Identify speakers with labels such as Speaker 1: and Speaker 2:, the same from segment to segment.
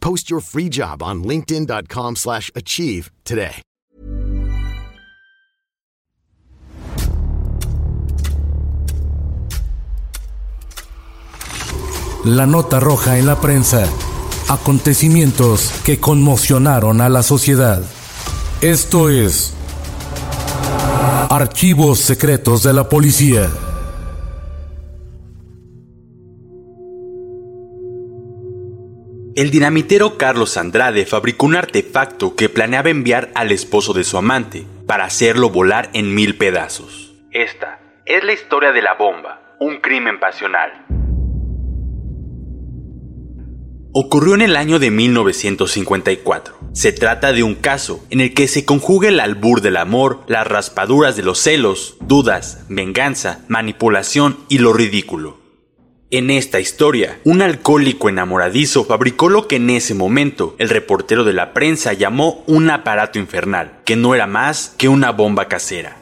Speaker 1: Post your free job on linkedin.com/achieve slash achieve today.
Speaker 2: La nota roja en la prensa. Acontecimientos que conmocionaron a la sociedad. Esto es Archivos secretos de la policía.
Speaker 3: El dinamitero Carlos Andrade fabricó un artefacto que planeaba enviar al esposo de su amante para hacerlo volar en mil pedazos. Esta es la historia de la bomba, un crimen pasional. Ocurrió en el año de 1954. Se trata de un caso en el que se conjuga el albur del amor, las raspaduras de los celos, dudas, venganza, manipulación y lo ridículo. En esta historia, un alcohólico enamoradizo fabricó lo que en ese momento el reportero de la prensa llamó un aparato infernal, que no era más que una bomba casera.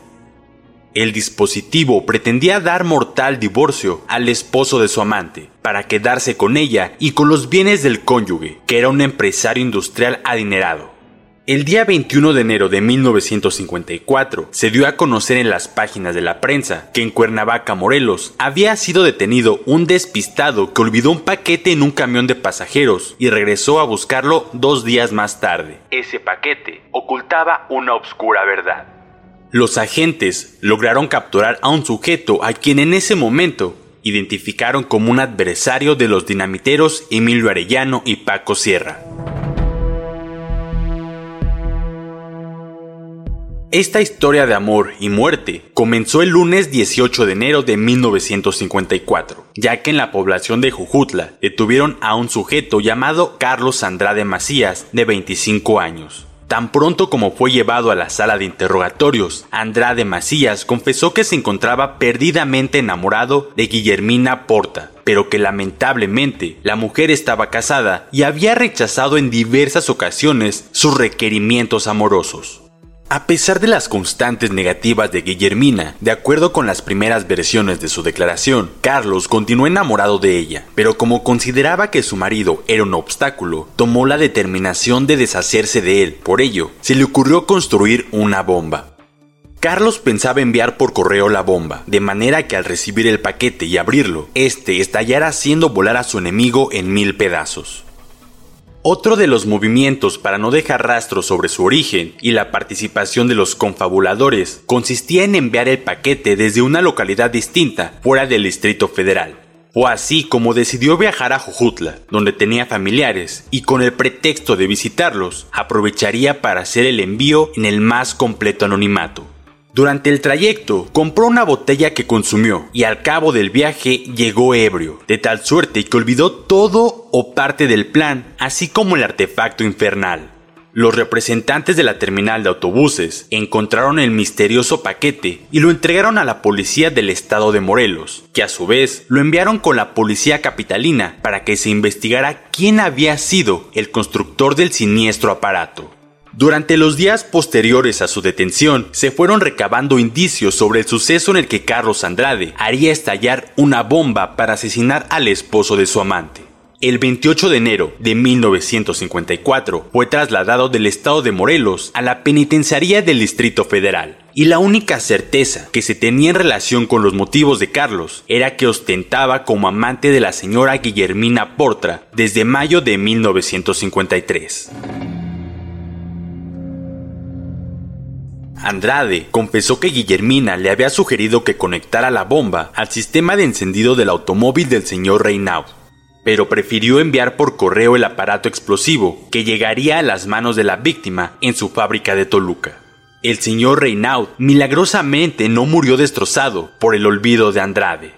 Speaker 3: El dispositivo pretendía dar mortal divorcio al esposo de su amante, para quedarse con ella y con los bienes del cónyuge, que era un empresario industrial adinerado. El día 21 de enero de 1954 se dio a conocer en las páginas de la prensa que en Cuernavaca, Morelos, había sido detenido un despistado que olvidó un paquete en un camión de pasajeros y regresó a buscarlo dos días más tarde. Ese paquete ocultaba una obscura verdad. Los agentes lograron capturar a un sujeto a quien en ese momento identificaron como un adversario de los dinamiteros Emilio Arellano y Paco Sierra. Esta historia de amor y muerte comenzó el lunes 18 de enero de 1954, ya que en la población de Jujutla detuvieron a un sujeto llamado Carlos Andrade Macías, de 25 años. Tan pronto como fue llevado a la sala de interrogatorios, Andrade Macías confesó que se encontraba perdidamente enamorado de Guillermina Porta, pero que lamentablemente la mujer estaba casada y había rechazado en diversas ocasiones sus requerimientos amorosos. A pesar de las constantes negativas de Guillermina, de acuerdo con las primeras versiones de su declaración, Carlos continuó enamorado de ella, pero como consideraba que su marido era un obstáculo, tomó la determinación de deshacerse de él. Por ello, se le ocurrió construir una bomba. Carlos pensaba enviar por correo la bomba, de manera que al recibir el paquete y abrirlo, este estallara haciendo volar a su enemigo en mil pedazos. Otro de los movimientos para no dejar rastro sobre su origen y la participación de los confabuladores consistía en enviar el paquete desde una localidad distinta fuera del Distrito Federal. Fue así como decidió viajar a Jujutla, donde tenía familiares, y con el pretexto de visitarlos, aprovecharía para hacer el envío en el más completo anonimato. Durante el trayecto compró una botella que consumió y al cabo del viaje llegó ebrio, de tal suerte que olvidó todo o parte del plan, así como el artefacto infernal. Los representantes de la terminal de autobuses encontraron el misterioso paquete y lo entregaron a la policía del estado de Morelos, que a su vez lo enviaron con la policía capitalina para que se investigara quién había sido el constructor del siniestro aparato. Durante los días posteriores a su detención, se fueron recabando indicios sobre el suceso en el que Carlos Andrade haría estallar una bomba para asesinar al esposo de su amante. El 28 de enero de 1954 fue trasladado del estado de Morelos a la penitenciaría del Distrito Federal. Y la única certeza que se tenía en relación con los motivos de Carlos era que ostentaba como amante de la señora Guillermina Portra desde mayo de 1953. Andrade confesó que Guillermina le había sugerido que conectara la bomba al sistema de encendido del automóvil del señor Reynaud, pero prefirió enviar por correo el aparato explosivo que llegaría a las manos de la víctima en su fábrica de Toluca. El señor Reynaud milagrosamente no murió destrozado por el olvido de Andrade.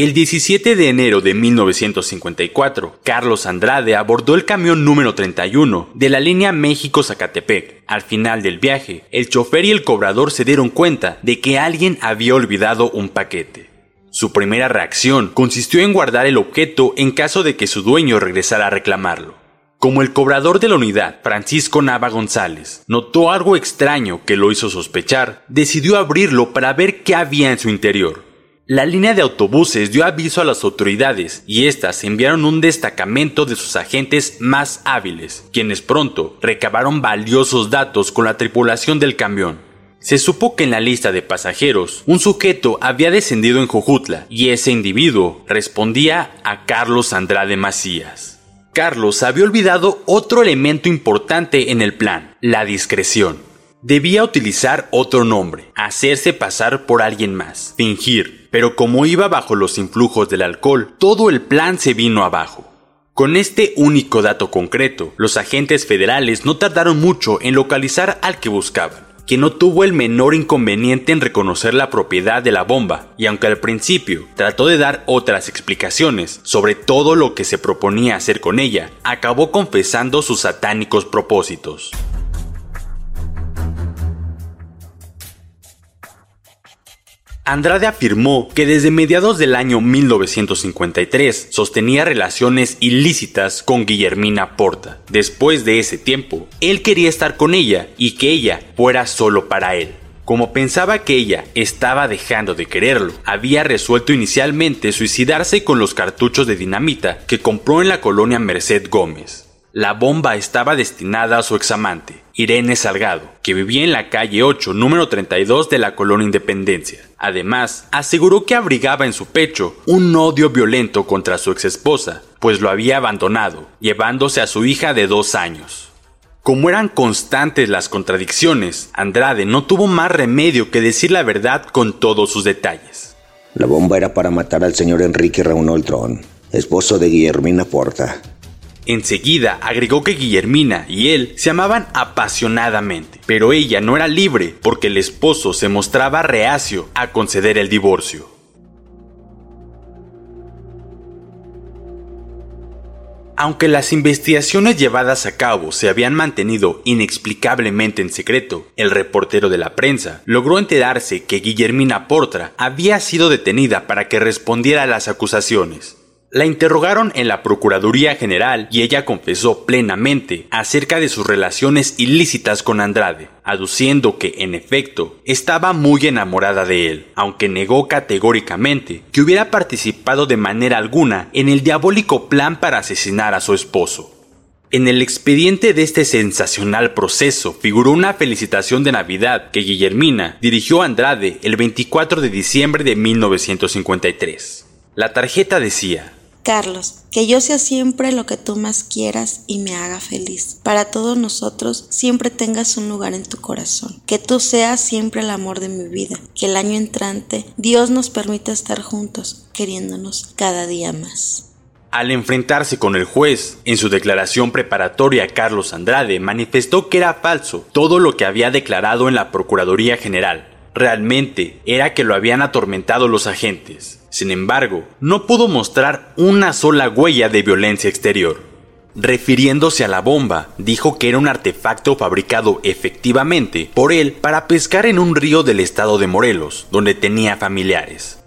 Speaker 3: El 17 de enero de 1954, Carlos Andrade abordó el camión número 31 de la línea México-Zacatepec. Al final del viaje, el chofer y el cobrador se dieron cuenta de que alguien había olvidado un paquete. Su primera reacción consistió en guardar el objeto en caso de que su dueño regresara a reclamarlo. Como el cobrador de la unidad, Francisco Nava González, notó algo extraño que lo hizo sospechar, decidió abrirlo para ver qué había en su interior. La línea de autobuses dio aviso a las autoridades y éstas enviaron un destacamento de sus agentes más hábiles, quienes pronto recabaron valiosos datos con la tripulación del camión. Se supo que en la lista de pasajeros un sujeto había descendido en Jojutla y ese individuo respondía a Carlos Andrade Macías. Carlos había olvidado otro elemento importante en el plan, la discreción. Debía utilizar otro nombre, hacerse pasar por alguien más, fingir, pero como iba bajo los influjos del alcohol, todo el plan se vino abajo. Con este único dato concreto, los agentes federales no tardaron mucho en localizar al que buscaban, que no tuvo el menor inconveniente en reconocer la propiedad de la bomba, y aunque al principio trató de dar otras explicaciones sobre todo lo que se proponía hacer con ella, acabó confesando sus satánicos propósitos. Andrade afirmó que desde mediados del año 1953 sostenía relaciones ilícitas con Guillermina Porta. Después de ese tiempo, él quería estar con ella y que ella fuera solo para él. Como pensaba que ella estaba dejando de quererlo, había resuelto inicialmente suicidarse con los cartuchos de dinamita que compró en la colonia Merced Gómez. La bomba estaba destinada a su examante, Irene Salgado, que vivía en la calle 8, número 32 de la colonia Independencia. Además, aseguró que abrigaba en su pecho un odio violento contra su exesposa, pues lo había abandonado, llevándose a su hija de dos años. Como eran constantes las contradicciones, Andrade no tuvo más remedio que decir la verdad con todos sus detalles.
Speaker 4: La bomba era para matar al señor Enrique Raúl Tron, esposo de Guillermina Porta.
Speaker 3: Enseguida agregó que Guillermina y él se amaban apasionadamente, pero ella no era libre porque el esposo se mostraba reacio a conceder el divorcio. Aunque las investigaciones llevadas a cabo se habían mantenido inexplicablemente en secreto, el reportero de la prensa logró enterarse que Guillermina Portra había sido detenida para que respondiera a las acusaciones. La interrogaron en la Procuraduría General y ella confesó plenamente acerca de sus relaciones ilícitas con Andrade, aduciendo que, en efecto, estaba muy enamorada de él, aunque negó categóricamente que hubiera participado de manera alguna en el diabólico plan para asesinar a su esposo. En el expediente de este sensacional proceso figuró una felicitación de Navidad que Guillermina dirigió a Andrade el 24 de diciembre de 1953. La tarjeta decía,
Speaker 5: Carlos, que yo sea siempre lo que tú más quieras y me haga feliz. Para todos nosotros siempre tengas un lugar en tu corazón. Que tú seas siempre el amor de mi vida. Que el año entrante Dios nos permita estar juntos, queriéndonos cada día más.
Speaker 3: Al enfrentarse con el juez, en su declaración preparatoria Carlos Andrade manifestó que era falso todo lo que había declarado en la Procuraduría General. Realmente era que lo habían atormentado los agentes. Sin embargo, no pudo mostrar una sola huella de violencia exterior. Refiriéndose a la bomba, dijo que era un artefacto fabricado efectivamente por él para pescar en un río del estado de Morelos, donde tenía familiares.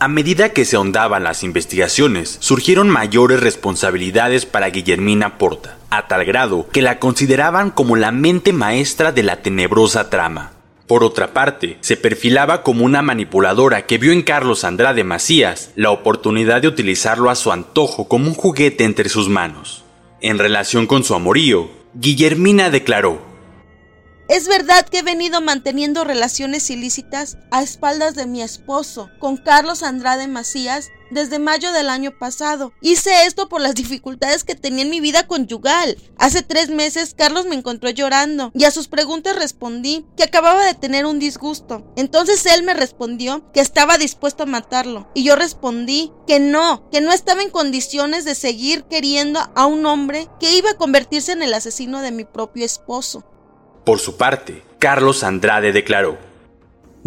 Speaker 3: A medida que se ahondaban las investigaciones, surgieron mayores responsabilidades para Guillermina Porta, a tal grado que la consideraban como la mente maestra de la tenebrosa trama. Por otra parte, se perfilaba como una manipuladora que vio en Carlos Andrade Macías la oportunidad de utilizarlo a su antojo como un juguete entre sus manos. En relación con su amorío, Guillermina declaró,
Speaker 6: es verdad que he venido manteniendo relaciones ilícitas a espaldas de mi esposo, con Carlos Andrade Macías, desde mayo del año pasado. Hice esto por las dificultades que tenía en mi vida conyugal. Hace tres meses Carlos me encontró llorando y a sus preguntas respondí que acababa de tener un disgusto. Entonces él me respondió que estaba dispuesto a matarlo y yo respondí que no, que no estaba en condiciones de seguir queriendo a un hombre que iba a convertirse en el asesino de mi propio esposo.
Speaker 3: Por su parte, Carlos Andrade declaró.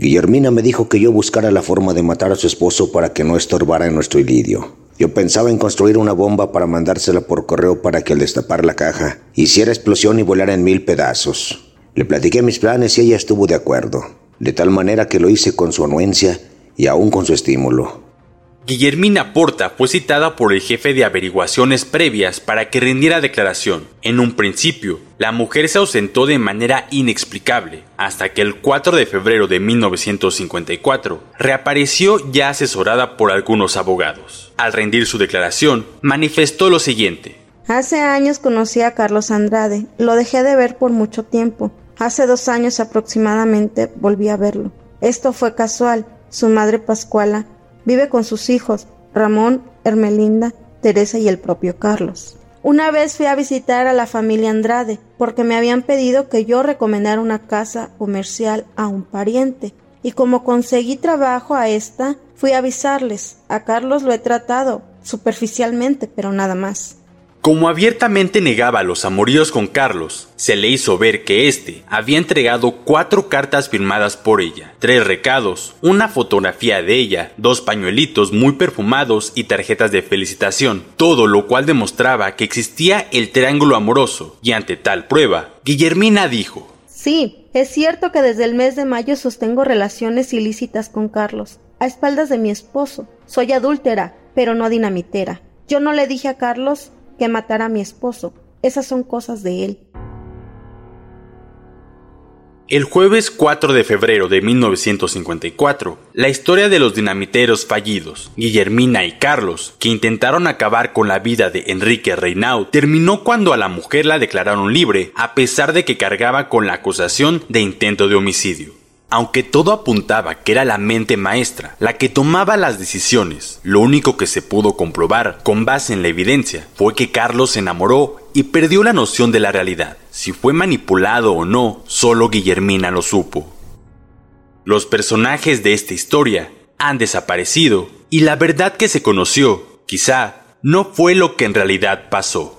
Speaker 4: Guillermina me dijo que yo buscara la forma de matar a su esposo para que no estorbara en nuestro ilidio. Yo pensaba en construir una bomba para mandársela por correo para que al destapar la caja hiciera explosión y volara en mil pedazos. Le platiqué mis planes y ella estuvo de acuerdo, de tal manera que lo hice con su anuencia y aún con su estímulo.
Speaker 3: Guillermina Porta fue citada por el jefe de averiguaciones previas para que rindiera declaración. En un principio, la mujer se ausentó de manera inexplicable, hasta que el 4 de febrero de 1954 reapareció ya asesorada por algunos abogados. Al rendir su declaración, manifestó lo siguiente.
Speaker 5: Hace años conocí a Carlos Andrade, lo dejé de ver por mucho tiempo. Hace dos años aproximadamente volví a verlo. Esto fue casual. Su madre Pascuala Vive con sus hijos, Ramón, Hermelinda, Teresa y el propio Carlos. Una vez fui a visitar a la familia Andrade porque me habían pedido que yo recomendara una casa comercial a un pariente. Y como conseguí trabajo a esta, fui a avisarles. A Carlos lo he tratado superficialmente, pero nada más.
Speaker 3: Como abiertamente negaba los amoríos con Carlos, se le hizo ver que éste había entregado cuatro cartas firmadas por ella, tres recados, una fotografía de ella, dos pañuelitos muy perfumados y tarjetas de felicitación, todo lo cual demostraba que existía el triángulo amoroso, y ante tal prueba, Guillermina dijo,
Speaker 5: Sí, es cierto que desde el mes de mayo sostengo relaciones ilícitas con Carlos, a espaldas de mi esposo. Soy adúltera, pero no dinamitera. Yo no le dije a Carlos que matara a mi esposo. Esas son cosas de él.
Speaker 3: El jueves 4 de febrero de 1954, la historia de los dinamiteros fallidos, Guillermina y Carlos, que intentaron acabar con la vida de Enrique Reinaud, terminó cuando a la mujer la declararon libre, a pesar de que cargaba con la acusación de intento de homicidio. Aunque todo apuntaba que era la mente maestra la que tomaba las decisiones, lo único que se pudo comprobar con base en la evidencia fue que Carlos se enamoró y perdió la noción de la realidad. Si fue manipulado o no, solo Guillermina lo supo. Los personajes de esta historia han desaparecido y la verdad que se conoció, quizá, no fue lo que en realidad pasó.